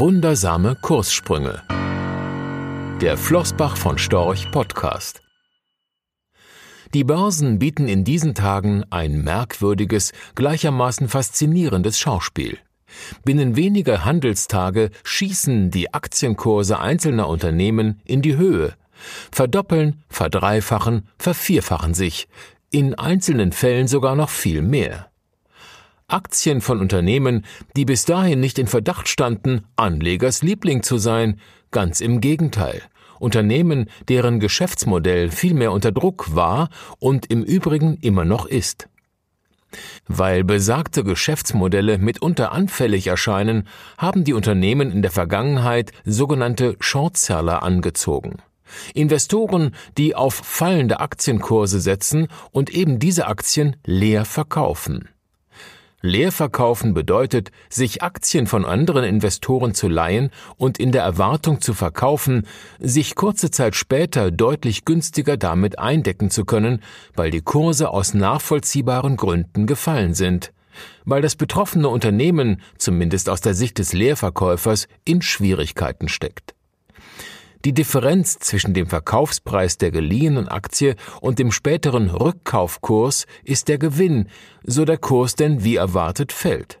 Wundersame Kurssprünge. Der Flossbach von Storch Podcast. Die Börsen bieten in diesen Tagen ein merkwürdiges, gleichermaßen faszinierendes Schauspiel. Binnen weniger Handelstage schießen die Aktienkurse einzelner Unternehmen in die Höhe, verdoppeln, verdreifachen, vervierfachen sich, in einzelnen Fällen sogar noch viel mehr. Aktien von Unternehmen, die bis dahin nicht in Verdacht standen, Anlegers Liebling zu sein, ganz im Gegenteil. Unternehmen, deren Geschäftsmodell vielmehr unter Druck war und im Übrigen immer noch ist. Weil besagte Geschäftsmodelle mitunter anfällig erscheinen, haben die Unternehmen in der Vergangenheit sogenannte Shortseller angezogen. Investoren, die auf fallende Aktienkurse setzen und eben diese Aktien leer verkaufen. Leerverkaufen bedeutet, sich Aktien von anderen Investoren zu leihen und in der Erwartung zu verkaufen, sich kurze Zeit später deutlich günstiger damit eindecken zu können, weil die Kurse aus nachvollziehbaren Gründen gefallen sind, weil das betroffene Unternehmen, zumindest aus der Sicht des Leerverkäufers, in Schwierigkeiten steckt. Die Differenz zwischen dem Verkaufspreis der geliehenen Aktie und dem späteren Rückkaufkurs ist der Gewinn, so der Kurs denn wie erwartet fällt.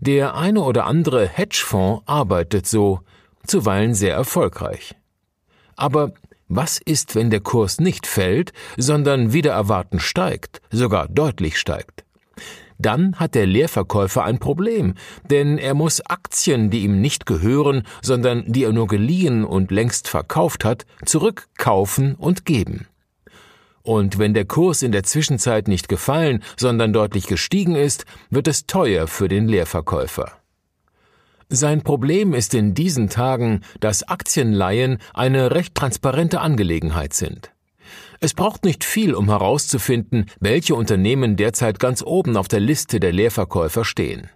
Der eine oder andere Hedgefonds arbeitet so, zuweilen sehr erfolgreich. Aber was ist, wenn der Kurs nicht fällt, sondern wieder erwarten steigt, sogar deutlich steigt? Dann hat der Leerverkäufer ein Problem, denn er muss Aktien, die ihm nicht gehören, sondern die er nur geliehen und längst verkauft hat, zurückkaufen und geben. Und wenn der Kurs in der Zwischenzeit nicht gefallen, sondern deutlich gestiegen ist, wird es teuer für den Leerverkäufer. Sein Problem ist in diesen Tagen, dass Aktienleihen eine recht transparente Angelegenheit sind. Es braucht nicht viel, um herauszufinden, welche Unternehmen derzeit ganz oben auf der Liste der Leerverkäufer stehen.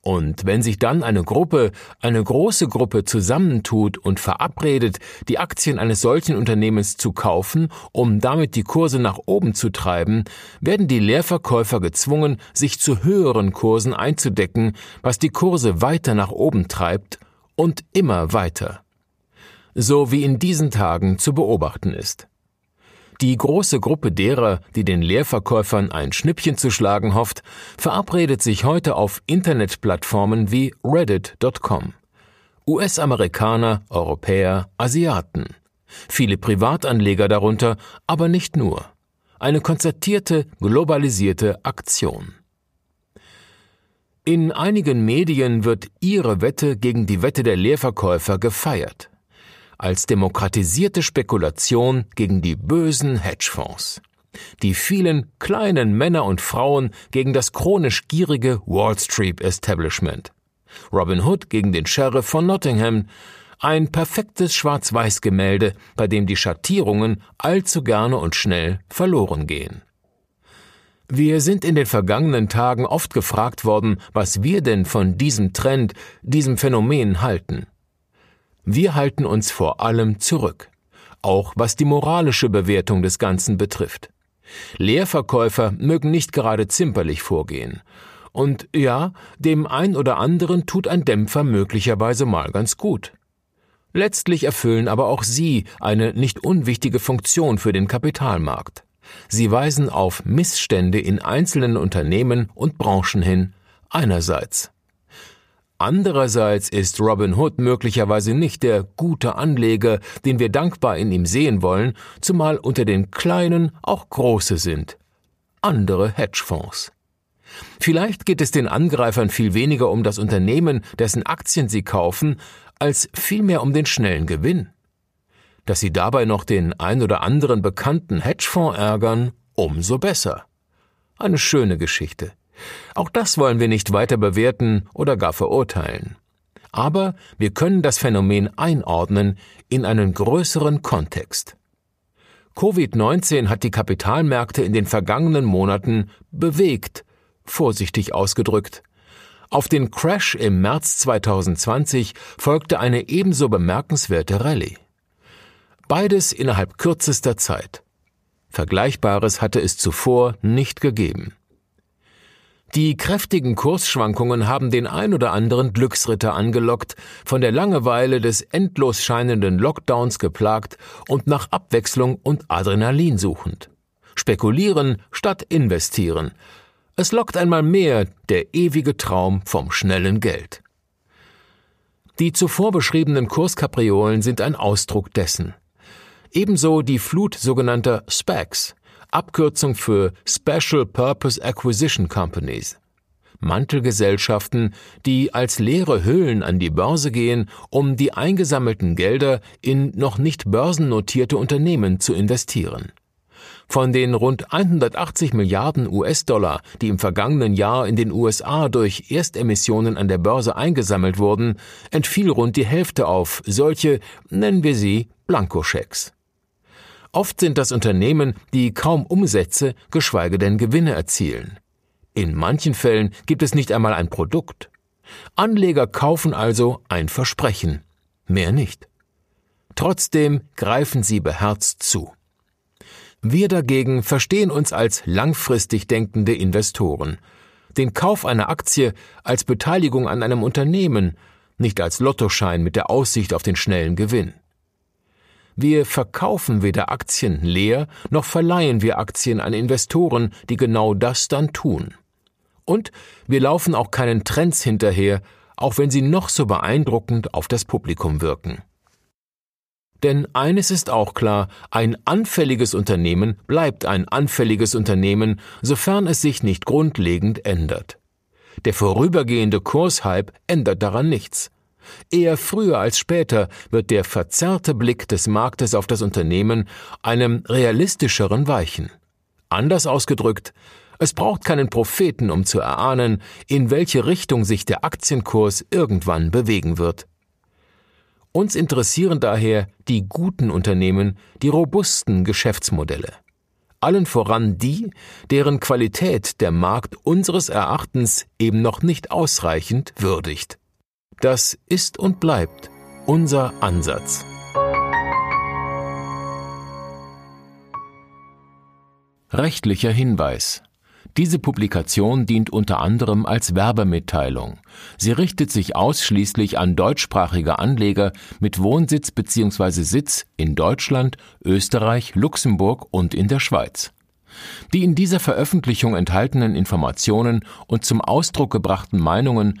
Und wenn sich dann eine Gruppe, eine große Gruppe zusammentut und verabredet, die Aktien eines solchen Unternehmens zu kaufen, um damit die Kurse nach oben zu treiben, werden die Leerverkäufer gezwungen, sich zu höheren Kursen einzudecken, was die Kurse weiter nach oben treibt und immer weiter. So wie in diesen Tagen zu beobachten ist. Die große Gruppe derer, die den Leerverkäufern ein Schnippchen zu schlagen hofft, verabredet sich heute auf Internetplattformen wie Reddit.com. US-Amerikaner, Europäer, Asiaten. Viele Privatanleger darunter, aber nicht nur. Eine konzertierte, globalisierte Aktion. In einigen Medien wird ihre Wette gegen die Wette der Leerverkäufer gefeiert als demokratisierte Spekulation gegen die bösen Hedgefonds. Die vielen kleinen Männer und Frauen gegen das chronisch gierige Wall Street Establishment. Robin Hood gegen den Sheriff von Nottingham. Ein perfektes Schwarz-Weiß-Gemälde, bei dem die Schattierungen allzu gerne und schnell verloren gehen. Wir sind in den vergangenen Tagen oft gefragt worden, was wir denn von diesem Trend, diesem Phänomen halten. Wir halten uns vor allem zurück, auch was die moralische Bewertung des Ganzen betrifft. Leerverkäufer mögen nicht gerade zimperlich vorgehen. Und ja, dem ein oder anderen tut ein Dämpfer möglicherweise mal ganz gut. Letztlich erfüllen aber auch sie eine nicht unwichtige Funktion für den Kapitalmarkt. Sie weisen auf Missstände in einzelnen Unternehmen und Branchen hin, einerseits. Andererseits ist Robin Hood möglicherweise nicht der gute Anleger, den wir dankbar in ihm sehen wollen, zumal unter den Kleinen auch große sind. Andere Hedgefonds. Vielleicht geht es den Angreifern viel weniger um das Unternehmen, dessen Aktien sie kaufen, als vielmehr um den schnellen Gewinn. Dass sie dabei noch den ein oder anderen bekannten Hedgefonds ärgern, umso besser. Eine schöne Geschichte. Auch das wollen wir nicht weiter bewerten oder gar verurteilen. Aber wir können das Phänomen einordnen in einen größeren Kontext. Covid-19 hat die Kapitalmärkte in den vergangenen Monaten bewegt, vorsichtig ausgedrückt. Auf den Crash im März 2020 folgte eine ebenso bemerkenswerte Rallye. Beides innerhalb kürzester Zeit. Vergleichbares hatte es zuvor nicht gegeben. Die kräftigen Kursschwankungen haben den ein oder anderen Glücksritter angelockt, von der Langeweile des endlos scheinenden Lockdowns geplagt und nach Abwechslung und Adrenalin suchend. Spekulieren statt investieren. Es lockt einmal mehr der ewige Traum vom schnellen Geld. Die zuvor beschriebenen Kurskapriolen sind ein Ausdruck dessen. Ebenso die Flut sogenannter SPACs, Abkürzung für Special Purpose Acquisition Companies. Mantelgesellschaften, die als leere Hüllen an die Börse gehen, um die eingesammelten Gelder in noch nicht börsennotierte Unternehmen zu investieren. Von den rund 180 Milliarden US-Dollar, die im vergangenen Jahr in den USA durch Erstemissionen an der Börse eingesammelt wurden, entfiel rund die Hälfte auf solche, nennen wir sie, Blankoschecks. Oft sind das Unternehmen, die kaum Umsätze, geschweige denn Gewinne erzielen. In manchen Fällen gibt es nicht einmal ein Produkt. Anleger kaufen also ein Versprechen, mehr nicht. Trotzdem greifen sie beherzt zu. Wir dagegen verstehen uns als langfristig denkende Investoren. Den Kauf einer Aktie als Beteiligung an einem Unternehmen, nicht als Lottoschein mit der Aussicht auf den schnellen Gewinn. Wir verkaufen weder Aktien leer, noch verleihen wir Aktien an Investoren, die genau das dann tun. Und wir laufen auch keinen Trends hinterher, auch wenn sie noch so beeindruckend auf das Publikum wirken. Denn eines ist auch klar, ein anfälliges Unternehmen bleibt ein anfälliges Unternehmen, sofern es sich nicht grundlegend ändert. Der vorübergehende Kurshype ändert daran nichts. Eher früher als später wird der verzerrte Blick des Marktes auf das Unternehmen einem realistischeren weichen. Anders ausgedrückt, es braucht keinen Propheten, um zu erahnen, in welche Richtung sich der Aktienkurs irgendwann bewegen wird. Uns interessieren daher die guten Unternehmen, die robusten Geschäftsmodelle. Allen voran die, deren Qualität der Markt unseres Erachtens eben noch nicht ausreichend würdigt. Das ist und bleibt unser Ansatz. Rechtlicher Hinweis diese Publikation dient unter anderem als Werbemitteilung. Sie richtet sich ausschließlich an deutschsprachige Anleger mit Wohnsitz bzw. Sitz in Deutschland, Österreich, Luxemburg und in der Schweiz. Die in dieser Veröffentlichung enthaltenen Informationen und zum Ausdruck gebrachten Meinungen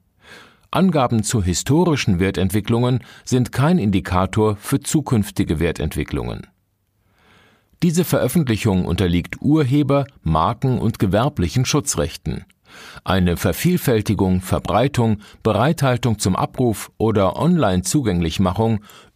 Angaben zu historischen Wertentwicklungen sind kein Indikator für zukünftige Wertentwicklungen. Diese Veröffentlichung unterliegt Urheber-, Marken- und gewerblichen Schutzrechten. Eine Vervielfältigung, Verbreitung, Bereithaltung zum Abruf oder Online-Zugänglichmachung,